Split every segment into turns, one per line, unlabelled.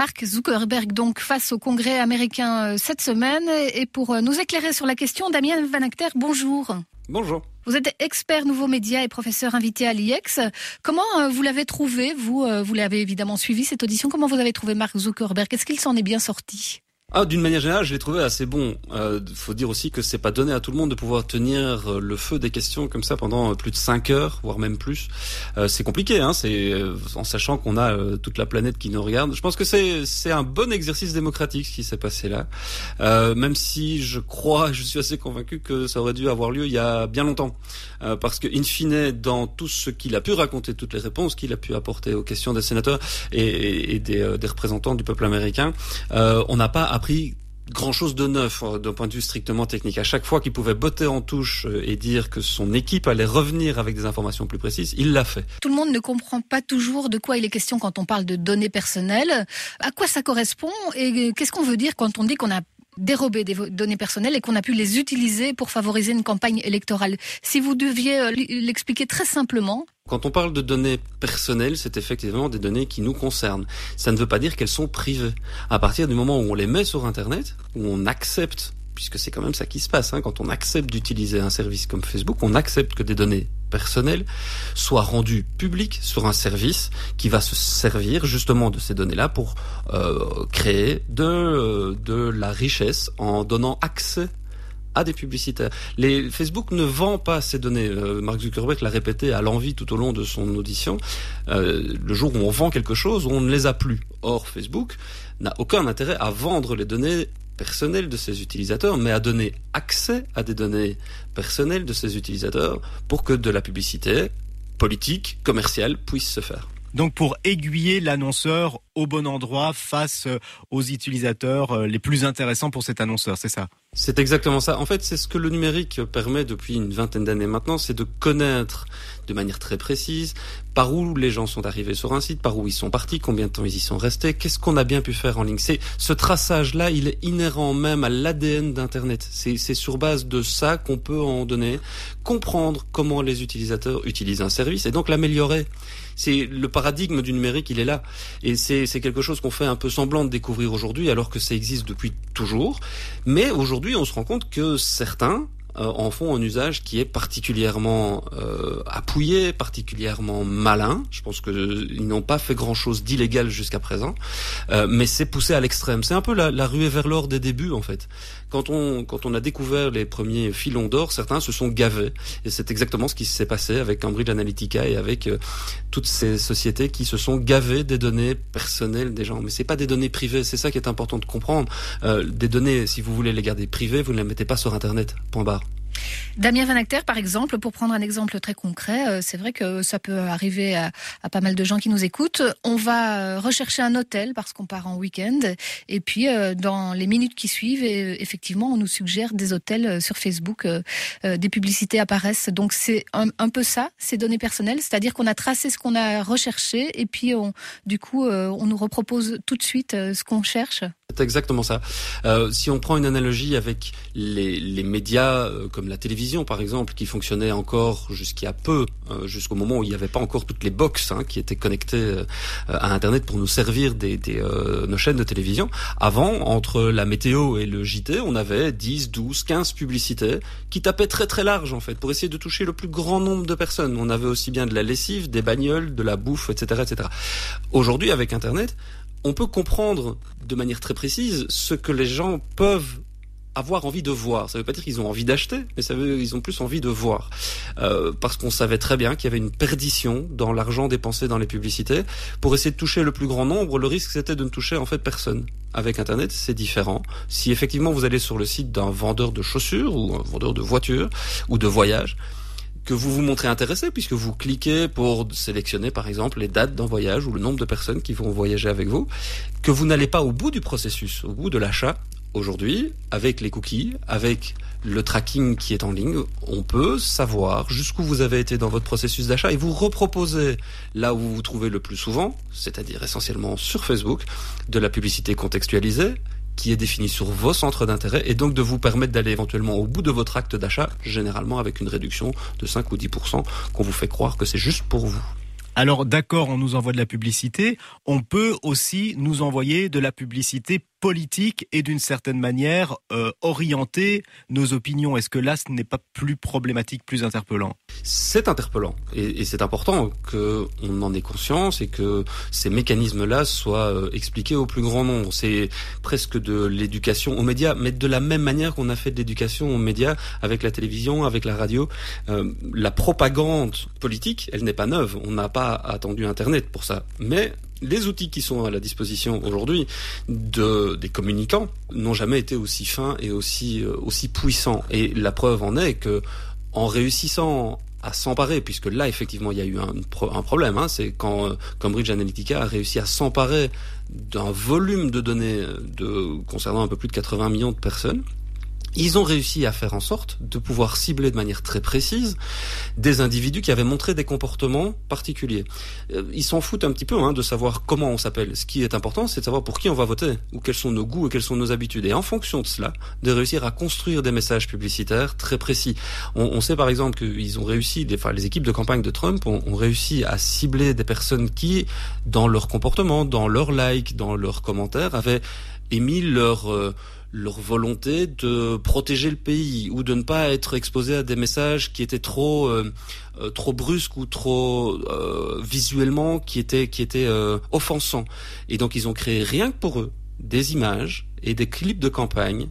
Mark Zuckerberg donc face au Congrès américain cette semaine et pour nous éclairer sur la question, Damien Van Acter, bonjour.
Bonjour.
Vous êtes expert nouveaux médias et professeur invité à l'IEX. Comment vous l'avez trouvé Vous, vous l'avez évidemment suivi cette audition? Comment vous avez trouvé Mark Zuckerberg? Est-ce qu'il s'en est bien sorti?
Ah, d'une manière générale, je l'ai trouvé assez bon. Euh, faut dire aussi que c'est pas donné à tout le monde de pouvoir tenir euh, le feu des questions comme ça pendant euh, plus de 5 heures, voire même plus. Euh, c'est compliqué, hein, c'est euh, en sachant qu'on a toute la planète qui nous regarde. Je pense que c'est c'est un bon exercice démocratique ce qui s'est passé là. même si je crois, je suis assez convaincu que ça aurait dû avoir lieu il y a bien longtemps, parce que in fine, dans tout ce qu'il a pu raconter, toutes les réponses qu'il a pu apporter aux questions des sénateurs et, et, et des, des, représentants du peuple américain, on n'a pas pris grand chose de neuf euh, d'un point de vue strictement technique. À chaque fois qu'il pouvait botter en touche euh, et dire que son équipe allait revenir avec des informations plus précises, il l'a fait.
Tout le monde ne comprend pas toujours de quoi il est question quand on parle de données personnelles. À quoi ça correspond et qu'est-ce qu'on veut dire quand on dit qu'on a dérobé des données personnelles et qu'on a pu les utiliser pour favoriser une campagne électorale. Si vous deviez euh, l'expliquer très simplement,
quand on parle de données personnelles, c'est effectivement des données qui nous concernent. Ça ne veut pas dire qu'elles sont privées. À partir du moment où on les met sur Internet, où on accepte puisque c'est quand même ça qui se passe. Hein. Quand on accepte d'utiliser un service comme Facebook, on accepte que des données personnelles soient rendues publiques sur un service qui va se servir justement de ces données-là pour euh, créer de, euh, de la richesse en donnant accès à des publicitaires. Les, Facebook ne vend pas ces données. Euh, Mark Zuckerberg l'a répété à l'envie tout au long de son audition. Euh, le jour où on vend quelque chose, on ne les a plus. Or, Facebook n'a aucun intérêt à vendre les données personnelles de ses utilisateurs, mais à donner accès à des données personnelles de ses utilisateurs pour que de la publicité politique, commerciale puisse se faire.
Donc pour aiguiller l'annonceur au bon endroit face euh, aux utilisateurs euh, les plus intéressants pour cet annonceur, c'est ça?
C'est exactement ça. En fait, c'est ce que le numérique permet depuis une vingtaine d'années maintenant, c'est de connaître de manière très précise par où les gens sont arrivés sur un site, par où ils sont partis, combien de temps ils y sont restés, qu'est-ce qu'on a bien pu faire en ligne. C'est ce traçage-là, il est inhérent même à l'ADN d'Internet. C'est sur base de ça qu'on peut en donner, comprendre comment les utilisateurs utilisent un service et donc l'améliorer. C'est le paradigme du numérique, il est là. Et c'est quelque chose qu'on fait un peu semblant de découvrir aujourd'hui, alors que ça existe depuis toujours. Mais aujourd'hui, on se rend compte que certains, en font un usage qui est particulièrement euh, appuyé, particulièrement malin. Je pense qu'ils n'ont pas fait grand-chose d'illégal jusqu'à présent, euh, mais c'est poussé à l'extrême. C'est un peu la, la ruée vers l'or des débuts, en fait. Quand on, quand on a découvert les premiers filons d'or, certains se sont gavés. Et c'est exactement ce qui s'est passé avec Cambridge Analytica et avec euh, toutes ces sociétés qui se sont gavées des données personnelles des gens. Mais c'est pas des données privées, c'est ça qui est important de comprendre. Euh, des données, si vous voulez les garder privées, vous ne les mettez pas sur Internet. Point barre.
Damien Van Acter, par exemple, pour prendre un exemple très concret, euh, c'est vrai que ça peut arriver à, pas mal de gens qui nous écoutent. On va euh, rechercher un hôtel parce qu'on part en week-end, et puis euh, dans les minutes qui suivent, effectivement, on nous suggère des hôtels sur Facebook, des publicités apparaissent. Donc c'est un, peu ça, ces données personnelles, c'est-à-dire qu'on a tracé ce qu'on a recherché, et puis on, du coup, on nous repropose tout de suite ce qu'on cherche.
C'est exactement ça. Euh, si on prend une analogie avec les, les médias euh, comme la télévision par exemple, qui fonctionnait encore jusqu'à peu, euh, jusqu'au moment où il n'y avait pas encore toutes les boxes hein, qui étaient connectées euh, à Internet pour nous servir des, des euh, nos chaînes de télévision. Avant, entre la météo et le JT, on avait 10, 12, 15 publicités qui tapaient très très large en fait pour essayer de toucher le plus grand nombre de personnes. On avait aussi bien de la lessive, des bagnoles, de la bouffe, etc., etc. Aujourd'hui, avec Internet, on peut comprendre de manière très précise ce que les gens peuvent avoir envie de voir. Ça ne veut pas dire qu'ils ont envie d'acheter, mais ça veut ils ont plus envie de voir. Euh, parce qu'on savait très bien qu'il y avait une perdition dans l'argent dépensé dans les publicités. Pour essayer de toucher le plus grand nombre, le risque c'était de ne toucher en fait personne. Avec Internet, c'est différent. Si effectivement vous allez sur le site d'un vendeur de chaussures ou un vendeur de voitures ou de voyages, que vous vous montrez intéressé puisque vous cliquez pour sélectionner par exemple les dates d'un voyage ou le nombre de personnes qui vont voyager avec vous, que vous n'allez pas au bout du processus, au bout de l'achat. Aujourd'hui, avec les cookies, avec le tracking qui est en ligne, on peut savoir jusqu'où vous avez été dans votre processus d'achat et vous reproposer là où vous vous trouvez le plus souvent, c'est-à-dire essentiellement sur Facebook, de la publicité contextualisée qui est défini sur vos centres d'intérêt et donc de vous permettre d'aller éventuellement au bout de votre acte d'achat, généralement avec une réduction de 5 ou 10% qu'on vous fait croire que c'est juste pour vous.
Alors d'accord, on nous envoie de la publicité, on peut aussi nous envoyer de la publicité politique et d'une certaine manière euh, orienter nos opinions. Est-ce que là, ce n'est pas plus problématique, plus interpellant?
C'est interpellant et, c'est important qu'on en ait conscience et que ces mécanismes-là soient euh, expliqués au plus grand nombre. C'est presque de l'éducation aux médias, mais de la même manière qu'on a fait de l'éducation aux médias avec la télévision, avec la radio. Euh, la propagande politique, elle n'est pas neuve. On n'a pas attendu Internet pour ça. Mais les outils qui sont à la disposition aujourd'hui de, des communicants n'ont jamais été aussi fins et aussi, euh, aussi puissants. Et la preuve en est que en réussissant à s'emparer, puisque là effectivement il y a eu un, un problème, hein, c'est quand euh, Cambridge Analytica a réussi à s'emparer d'un volume de données de, concernant un peu plus de 80 millions de personnes, ils ont réussi à faire en sorte de pouvoir cibler de manière très précise des individus qui avaient montré des comportements particuliers. Euh, ils s'en foutent un petit peu hein, de savoir comment on s'appelle. Ce qui est important, c'est de savoir pour qui on va voter, ou quels sont nos goûts et quelles sont nos habitudes. Et en fonction de cela, de réussir à construire des messages publicitaires très précis. On, on sait par exemple qu'ils ont réussi, les, enfin, les équipes de campagne de Trump ont, ont, réussi à cibler des personnes qui, dans leur comportement, dans leurs likes, dans leurs commentaires, avaient émis leur... Euh, leur volonté de protéger le pays ou de ne pas être exposé à des messages qui étaient trop euh, euh, trop brusques ou trop euh, visuellement qui étaient qui étaient euh, offensants et donc ils ont créé rien que pour eux des images et des clips de campagne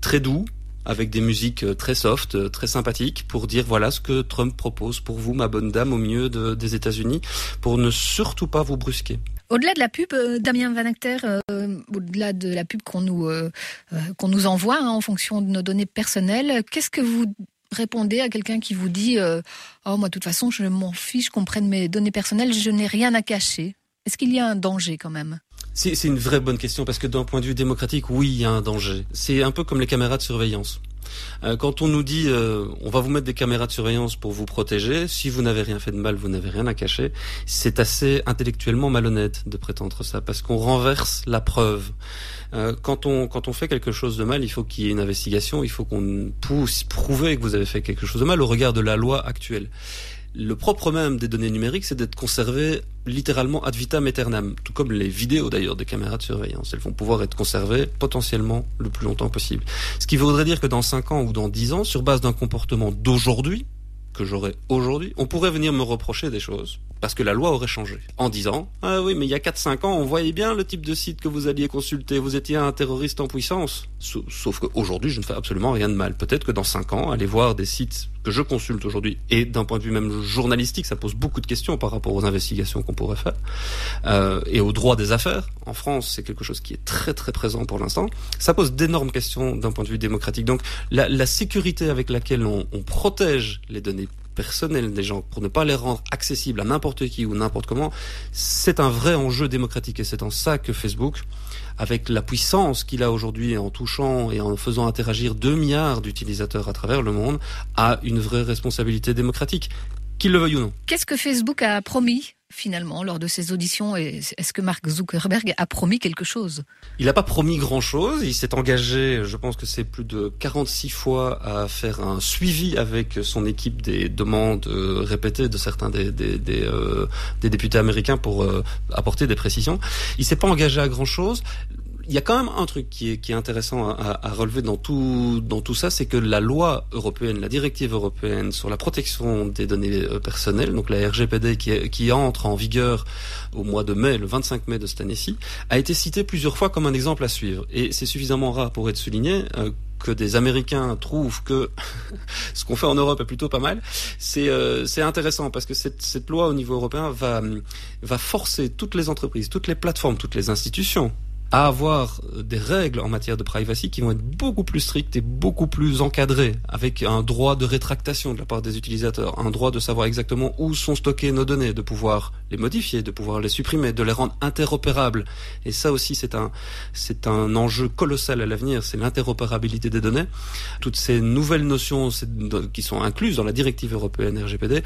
très doux avec des musiques très soft, très sympathiques, pour dire voilà ce que Trump propose pour vous, ma bonne dame, au milieu de, des États-Unis, pour ne surtout pas vous brusquer.
Au-delà de la pub, euh, Damien Van Acter, euh, au-delà de la pub qu'on nous, euh, nous envoie hein, en fonction de nos données personnelles, qu'est-ce que vous répondez à quelqu'un qui vous dit Oh, moi, de toute façon, je m'en fiche qu'on prenne mes données personnelles, je n'ai rien à cacher? Est-ce qu'il y a un danger quand même?
C'est une vraie bonne question parce que d'un point de vue démocratique, oui, il y a un danger. C'est un peu comme les caméras de surveillance. Euh, quand on nous dit euh, on va vous mettre des caméras de surveillance pour vous protéger, si vous n'avez rien fait de mal, vous n'avez rien à cacher, c'est assez intellectuellement malhonnête de prétendre ça parce qu'on renverse la preuve. Euh, quand on quand on fait quelque chose de mal, il faut qu'il y ait une investigation, il faut qu'on puisse prouver que vous avez fait quelque chose de mal au regard de la loi actuelle. Le propre même des données numériques, c'est d'être conservé littéralement ad vitam aeternam, tout comme les vidéos d'ailleurs des caméras de surveillance. Elles vont pouvoir être conservées potentiellement le plus longtemps possible. Ce qui voudrait dire que dans 5 ans ou dans 10 ans, sur base d'un comportement d'aujourd'hui, que j'aurais aujourd'hui, on pourrait venir me reprocher des choses parce que la loi aurait changé en disant ah oui mais il y a 4-5 ans on voyait bien le type de site que vous alliez consulter vous étiez un terroriste en puissance sauf qu'aujourd'hui je ne fais absolument rien de mal. Peut-être que dans 5 ans aller voir des sites que je consulte aujourd'hui et d'un point de vue même journalistique ça pose beaucoup de questions par rapport aux investigations qu'on pourrait faire euh, et au droit des affaires. En France c'est quelque chose qui est très très présent pour l'instant. Ça pose d'énormes questions d'un point de vue démocratique. Donc la, la sécurité avec laquelle on, on protège les données personnelles des gens pour ne pas les rendre accessibles à n'importe qui ou n'importe comment, c'est un vrai enjeu démocratique. Et c'est en ça que Facebook, avec la puissance qu'il a aujourd'hui en touchant et en faisant interagir 2 milliards d'utilisateurs à travers le monde, a une vraie responsabilité démocratique, qu'il le veuille ou non.
Qu'est-ce que Facebook a promis? Finalement lors de ces auditions Est-ce que Mark Zuckerberg a promis quelque chose?
Il n'a pas promis grand-chose. Il s'est engagé, je pense que c'est plus de 46 fois à faire un suivi avec son équipe des demandes euh, répétées de certains des, des, euh, députés américains pour euh, apporter des précisions. Il s'est pas engagé à grand-chose il y a quand même un truc qui est, qui est intéressant à, à, relever dans tout, dans tout ça, c'est que la loi européenne, la directive européenne sur la protection des données euh, personnelles, donc la RGPD qui, qui entre en vigueur au mois de mai, le 25 mai de cette année-ci, a été citée plusieurs fois comme un exemple à suivre. Et c'est suffisamment rare pour être souligné euh, que des Américains trouvent que ce qu'on fait en Europe est plutôt pas mal, c'est euh, intéressant parce que cette, cette loi au niveau européen va, va forcer toutes les entreprises, toutes les plateformes, toutes les institutions à avoir des règles en matière de privacy qui vont être beaucoup plus strictes et beaucoup plus encadrées, avec un droit de rétractation de la part des utilisateurs, un droit de savoir exactement où sont stockées nos données, de pouvoir les modifier, de pouvoir les supprimer, de les rendre interopérables. Et ça aussi, c'est un, c'est un enjeu colossal à l'avenir, c'est l'interopérabilité des données. Toutes ces nouvelles notions qui sont incluses dans la directive européenne RGPD,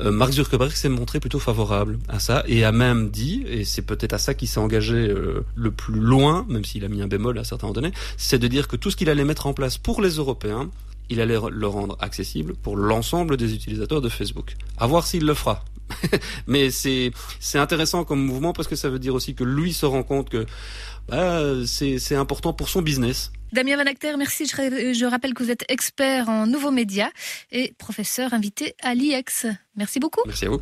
euh, Mark Zuckerberg s'est montré plutôt favorable à ça et a même dit, et c'est peut-être à ça qu'il s'est engagé euh, le plus loin, même s'il a mis un bémol à certains donnés, c'est de dire que tout ce qu'il allait mettre en place pour les Européens, il allait le rendre accessible pour l'ensemble des utilisateurs de Facebook. À voir s'il le fera. Mais c'est c'est intéressant comme mouvement parce que ça veut dire aussi que lui se rend compte que bah, c'est important pour son business.
Damien Van Acter, merci. Je, rappelle que vous êtes expert en nouveaux médias et professeur invité à l'IEX. Merci beaucoup.
Merci à vous.